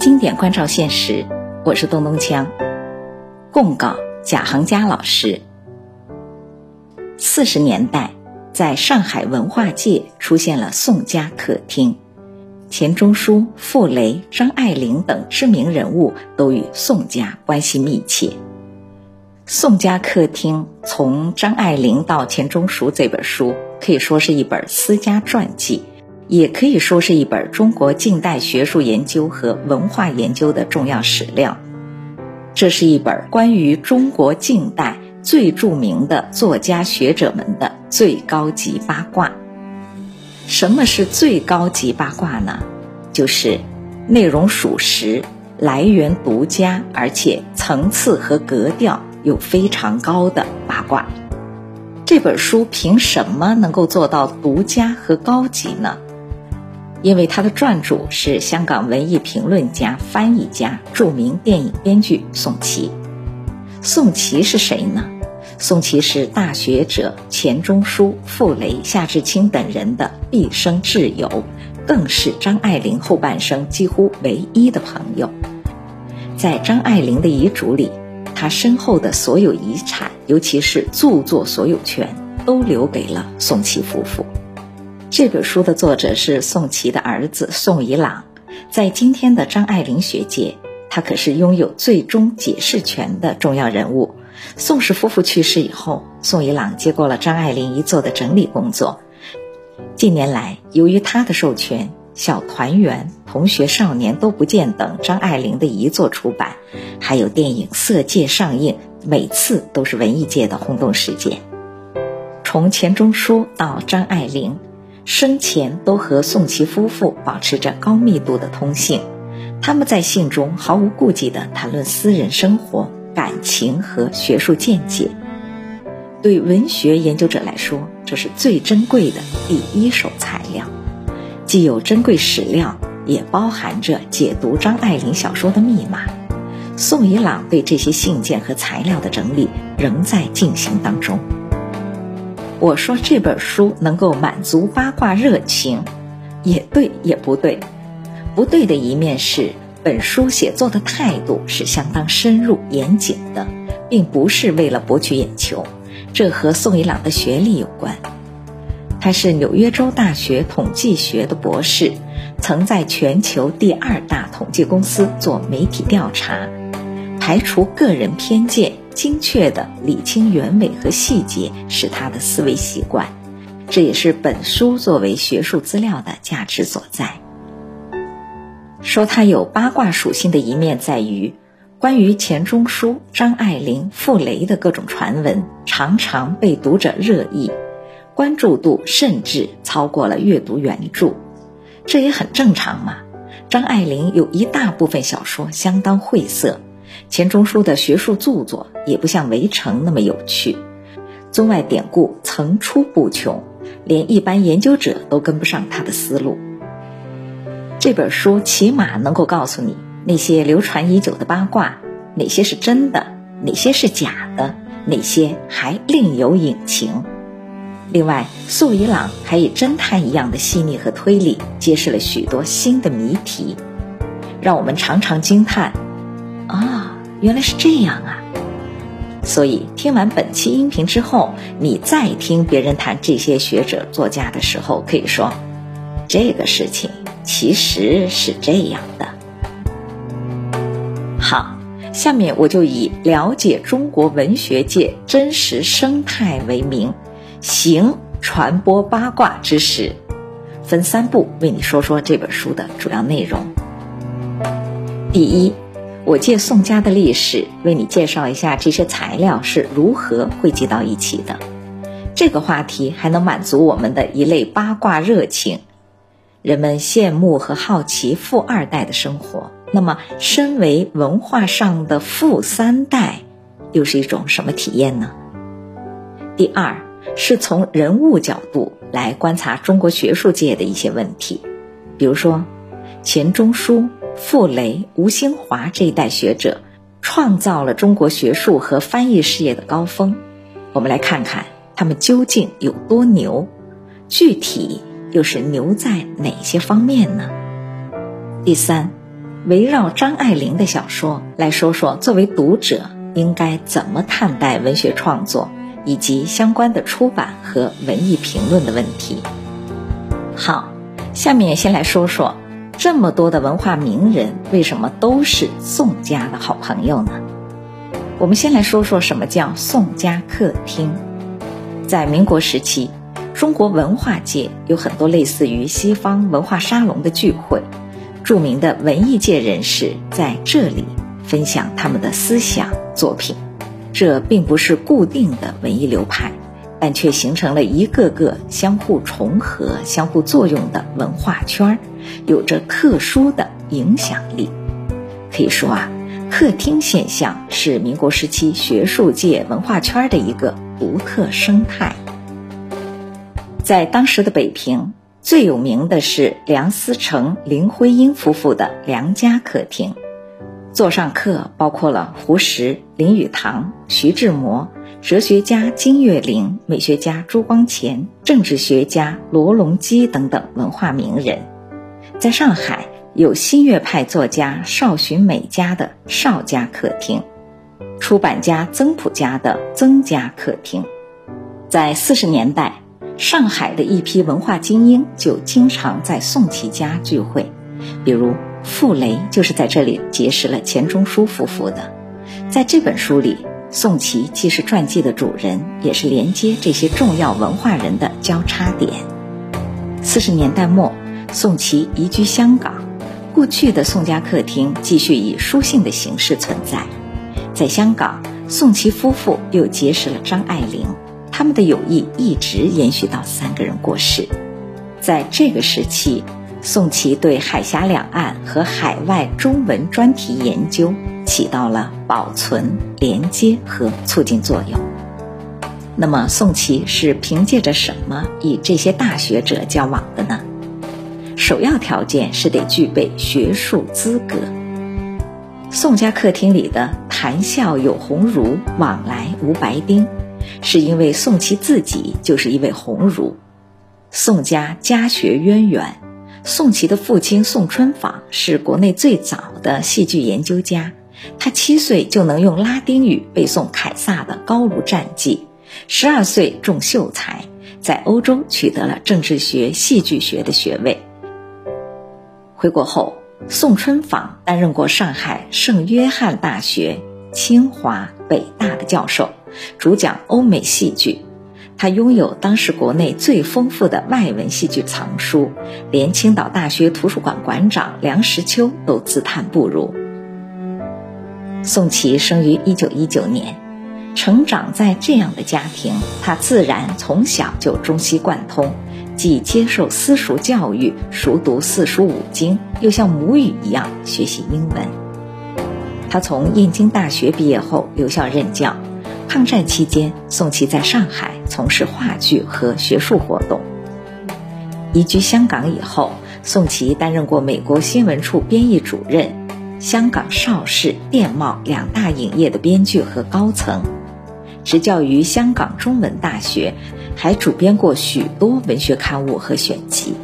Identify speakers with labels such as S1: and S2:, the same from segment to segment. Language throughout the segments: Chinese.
S1: 经典关照现实，我是东东锵。供稿贾行家老师。四十年代，在上海文化界出现了宋家客厅，钱钟书、傅雷、张爱玲等知名人物都与宋家关系密切。宋家客厅从张爱玲到钱钟书这本书，可以说是一本私家传记，也可以说是一本中国近代学术研究和文化研究的重要史料。这是一本关于中国近代最著名的作家学者们的最高级八卦。什么是最高级八卦呢？就是内容属实、来源独家，而且层次和格调。有非常高的八卦，这本书凭什么能够做到独家和高级呢？因为他的撰主是香港文艺评论家、翻译家、著名电影编剧宋琦。宋琦是谁呢？宋琦是大学者钱钟书、傅雷、夏志清等人的毕生挚友，更是张爱玲后半生几乎唯一的朋友。在张爱玲的遗嘱里。她身后的所有遗产，尤其是著作所有权，都留给了宋琦夫妇。这本书的作者是宋琦的儿子宋以朗，在今天的张爱玲学界，他可是拥有最终解释权的重要人物。宋氏夫妇去世以后，宋以朗接过了张爱玲遗作的整理工作。近年来，由于他的授权。小团圆、同学少年都不见等张爱玲的遗作出版，还有电影《色戒》上映，每次都是文艺界的轰动事件。从钱钟书到张爱玲，生前都和宋琦夫妇保持着高密度的通信。他们在信中毫无顾忌地谈论私人生活、感情和学术见解。对文学研究者来说，这是最珍贵的第一手材料。既有珍贵史料，也包含着解读张爱玲小说的密码。宋以朗对这些信件和材料的整理仍在进行当中。我说这本书能够满足八卦热情，也对也不对。不对的一面是，本书写作的态度是相当深入严谨的，并不是为了博取眼球。这和宋以朗的学历有关。他是纽约州大学统计学的博士，曾在全球第二大统计公司做媒体调查，排除个人偏见，精确的理清原委和细节是他的思维习惯，这也是本书作为学术资料的价值所在。说他有八卦属性的一面在于，关于钱钟书、张爱玲、傅雷的各种传闻，常常被读者热议。关注度甚至超过了阅读原著，这也很正常嘛。张爱玲有一大部分小说相当晦涩，钱钟书的学术著作也不像《围城》那么有趣，中外典故层出不穷，连一般研究者都跟不上他的思路。这本书起码能够告诉你那些流传已久的八卦，哪些是真的，哪些是假的，哪些还另有隐情。另外，素以朗还以侦探一样的细腻和推理，揭示了许多新的谜题，让我们常常惊叹：啊，原来是这样啊！所以，听完本期音频之后，你再听别人谈这些学者作家的时候，可以说，这个事情其实是这样的。好，下面我就以了解中国文学界真实生态为名。行传播八卦之实，分三步为你说说这本书的主要内容。第一，我借宋家的历史为你介绍一下这些材料是如何汇集到一起的。这个话题还能满足我们的一类八卦热情。人们羡慕和好奇富二代的生活，那么身为文化上的富三代，又是一种什么体验呢？第二。是从人物角度来观察中国学术界的一些问题，比如说钱钟书、傅雷、吴兴华这一代学者创造了中国学术和翻译事业的高峰。我们来看看他们究竟有多牛，具体又是牛在哪些方面呢？第三，围绕张爱玲的小说来说说，作为读者应该怎么看待文学创作以及相关的出版和文艺评论的问题。好，下面先来说说这么多的文化名人为什么都是宋家的好朋友呢？我们先来说说什么叫宋家客厅。在民国时期，中国文化界有很多类似于西方文化沙龙的聚会，著名的文艺界人士在这里分享他们的思想作品。这并不是固定的文艺流派，但却形成了一个个相互重合、相互作用的文化圈儿，有着特殊的影响力。可以说啊。客厅现象是民国时期学术界文化圈的一个独特生态。在当时的北平，最有名的是梁思成、林徽因夫妇的梁家客厅。座上客包括了胡适、林语堂、徐志摩、哲学家金岳霖、美学家朱光潜、政治学家罗隆基等等文化名人。在上海。有新月派作家邵洵美家的邵家客厅，出版家曾朴家的曾家客厅。在四十年代，上海的一批文化精英就经常在宋琦家聚会，比如傅雷就是在这里结识了钱钟书夫妇的。在这本书里，宋琦既是传记的主人，也是连接这些重要文化人的交叉点。四十年代末，宋琦移居香港。过去的宋家客厅继续以书信的形式存在，在香港，宋琦夫妇又结识了张爱玲，他们的友谊一直延续到三个人过世。在这个时期，宋琦对海峡两岸和海外中文专题研究起到了保存、连接和促进作用。那么，宋琦是凭借着什么与这些大学者交往的呢？首要条件是得具备学术资格。宋家客厅里的谈笑有鸿儒，往来无白丁，是因为宋琦自己就是一位鸿儒。宋家家学渊源，宋琦的父亲宋春舫是国内最早的戏剧研究家，他七岁就能用拉丁语背诵凯撒的高卢战记，十二岁中秀才，在欧洲取得了政治学、戏剧学的学位。回国后，宋春舫担任过上海圣约翰大学、清华、北大的教授，主讲欧美戏剧。他拥有当时国内最丰富的外文戏剧藏书，连青岛大学图书馆馆长梁实秋都自叹不如。宋琦生于一九一九年，成长在这样的家庭，他自然从小就中西贯通。既接受私塾教育，熟读四书五经，又像母语一样学习英文。他从燕京大学毕业后留校任教。抗战期间，宋琦在上海从事话剧和学术活动。移居香港以后，宋琦担任过美国新闻处编译主任、香港邵氏、电懋两大影业的编剧和高层，执教于香港中文大学。还主编过许多文学刊物和选集。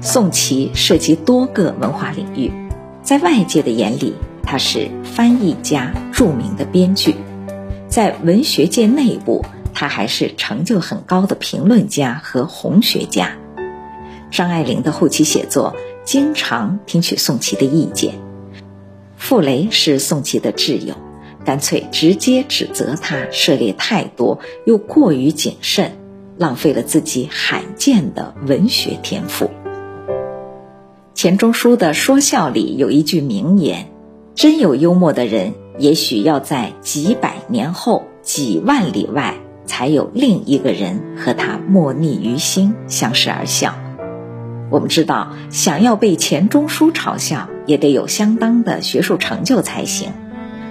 S1: 宋琦涉及多个文化领域，在外界的眼里，他是翻译家、著名的编剧；在文学界内部，他还是成就很高的评论家和红学家。张爱玲的后期写作经常听取宋琦的意见，傅雷是宋琦的挚友。干脆直接指责他涉猎太多，又过于谨慎，浪费了自己罕见的文学天赋。钱钟书的说笑里有一句名言：“真有幽默的人，也许要在几百年后、几万里外，才有另一个人和他莫逆于心，相视而笑。”我们知道，想要被钱钟书嘲笑，也得有相当的学术成就才行。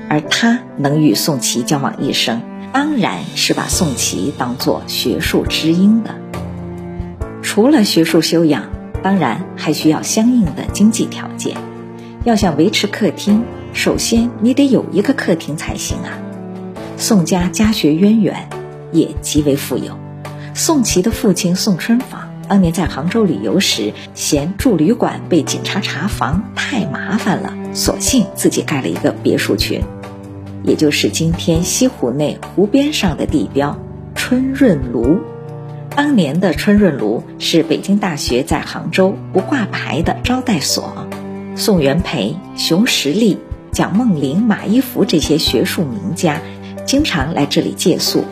S1: 而他能与宋琦交往一生，当然是把宋琦当作学术知音的。除了学术修养，当然还需要相应的经济条件。要想维持客厅，首先你得有一个客厅才行啊。宋家家学渊源，也极为富有。宋琦的父亲宋春舫当年在杭州旅游时，嫌住旅馆被警察查房太麻烦了，索性自己盖了一个别墅群，也就是今天西湖内湖边上的地标春润庐。当年的春润庐是北京大学在杭州不挂牌的招待所，宋元培、熊十力、蒋梦麟、马一浮这些学术名家经常来这里借宿，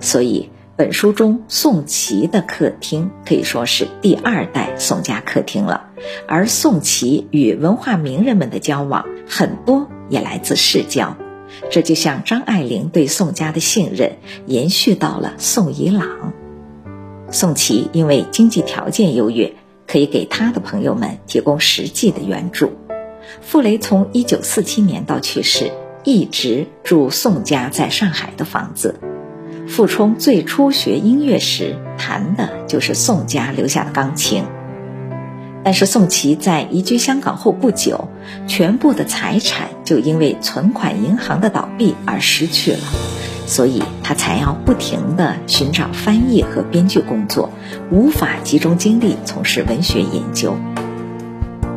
S1: 所以本书中宋琦的客厅可以说是第二代宋家客厅了。而宋琦与文化名人们的交往很多也来自世交，这就像张爱玲对宋家的信任延续到了宋以朗。宋琦因为经济条件优越，可以给他的朋友们提供实际的援助。傅雷从1947年到去世，一直住宋家在上海的房子。傅聪最初学音乐时，弹的就是宋家留下的钢琴。但是宋琦在移居香港后不久，全部的财产就因为存款银行的倒闭而失去了。所以他才要不停地寻找翻译和编剧工作，无法集中精力从事文学研究。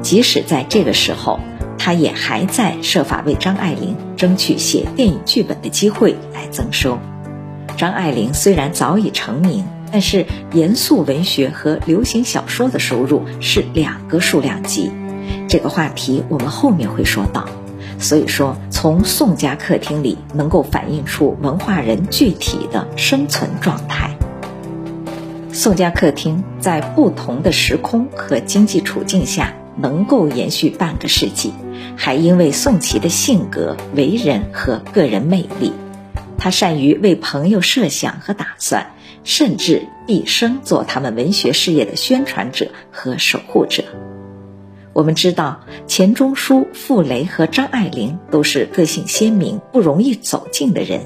S1: 即使在这个时候，他也还在设法为张爱玲争取写电影剧本的机会来增收。张爱玲虽然早已成名，但是严肃文学和流行小说的收入是两个数量级。这个话题我们后面会说到。所以说，从宋家客厅里能够反映出文化人具体的生存状态。宋家客厅在不同的时空和经济处境下能够延续半个世纪，还因为宋琦的性格、为人和个人魅力，他善于为朋友设想和打算，甚至毕生做他们文学事业的宣传者和守护者。我们知道，钱钟书、傅雷和张爱玲都是个性鲜明、不容易走近的人，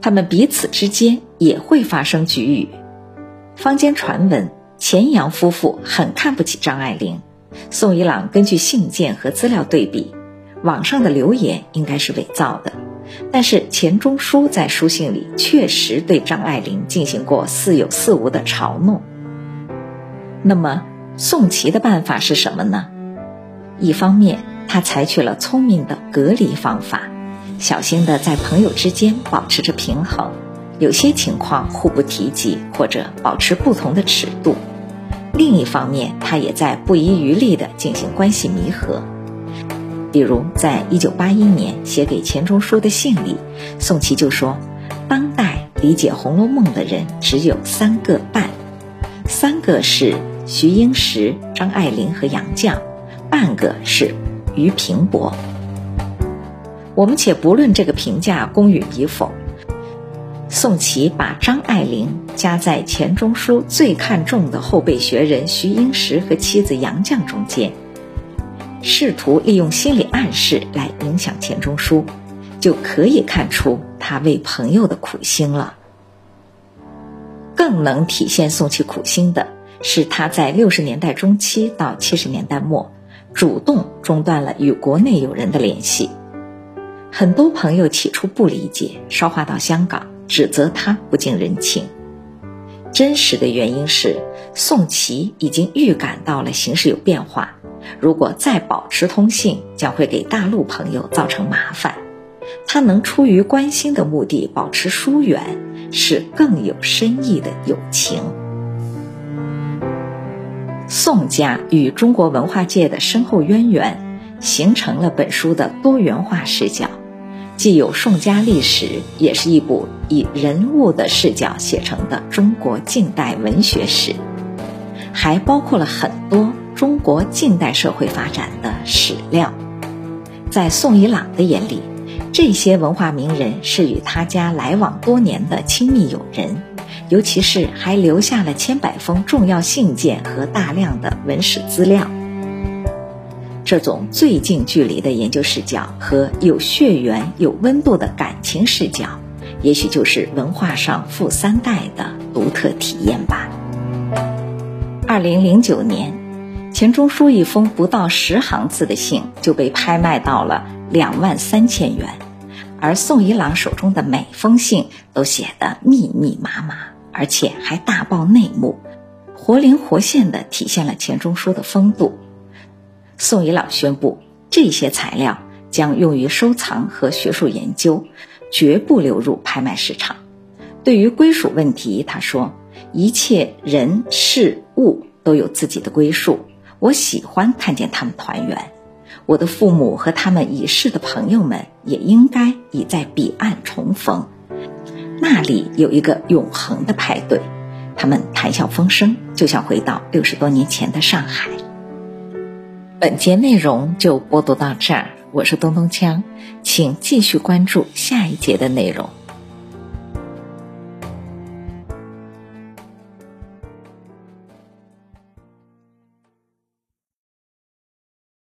S1: 他们彼此之间也会发生局龉。坊间传闻钱杨夫妇很看不起张爱玲，宋一朗根据信件和资料对比，网上的流言应该是伪造的，但是钱钟书在书信里确实对张爱玲进行过似有似无的嘲弄。那么？宋琦的办法是什么呢？一方面，他采取了聪明的隔离方法，小心的在朋友之间保持着平衡，有些情况互不提及或者保持不同的尺度；另一方面，他也在不遗余力的进行关系弥合。比如，在一九八一年写给钱钟书的信里，宋琦就说：“当代理解《红楼梦》的人只有三个半，三个是。”徐英时、张爱玲和杨绛，半个是俞平伯。我们且不论这个评价公允与否，宋琦把张爱玲夹在钱钟书最看重的后辈学人徐英时和妻子杨绛中间，试图利用心理暗示来影响钱钟书，就可以看出他为朋友的苦心了。更能体现宋琦苦心的。是他在六十年代中期到七十年代末，主动中断了与国内友人的联系。很多朋友起初不理解，捎话到香港，指责他不近人情。真实的原因是，宋琦已经预感到了形势有变化，如果再保持通信，将会给大陆朋友造成麻烦。他能出于关心的目的保持疏远，是更有深意的友情。宋家与中国文化界的深厚渊源，形成了本书的多元化视角，既有宋家历史，也是一部以人物的视角写成的中国近代文学史，还包括了很多中国近代社会发展的史料。在宋以朗的眼里，这些文化名人是与他家来往多年的亲密友人。尤其是还留下了千百封重要信件和大量的文史资料，这种最近距离的研究视角和有血缘、有温度的感情视角，也许就是文化上富三代的独特体验吧。二零零九年，钱钟书一封不到十行字的信就被拍卖到了两万三千元，而宋一朗手中的每封信都写得密密麻麻。而且还大爆内幕，活灵活现地体现了钱钟书的风度。宋遗老宣布，这些材料将用于收藏和学术研究，绝不流入拍卖市场。对于归属问题，他说：“一切人事物都有自己的归属，我喜欢看见他们团圆。我的父母和他们已逝的朋友们也应该已在彼岸重逢，那里有一个永恒的派对。他们谈笑风生，就像回到六十多年前的上海。”本节内容就播读到这儿，我是东东锵，请继续关注下一节的内容。